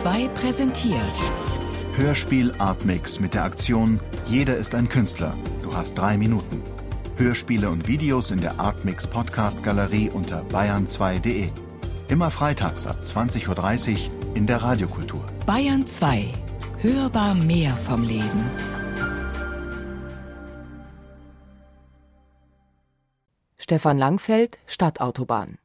2 präsentiert. Hörspiel Artmix mit der Aktion Jeder ist ein Künstler. Du hast drei Minuten. Hörspiele und Videos in der Artmix Podcast Galerie unter bayern2.de. Immer freitags ab 20.30 Uhr in der Radiokultur. Bayern 2. Hörbar mehr vom Leben. Stefan Langfeld, Stadtautobahn.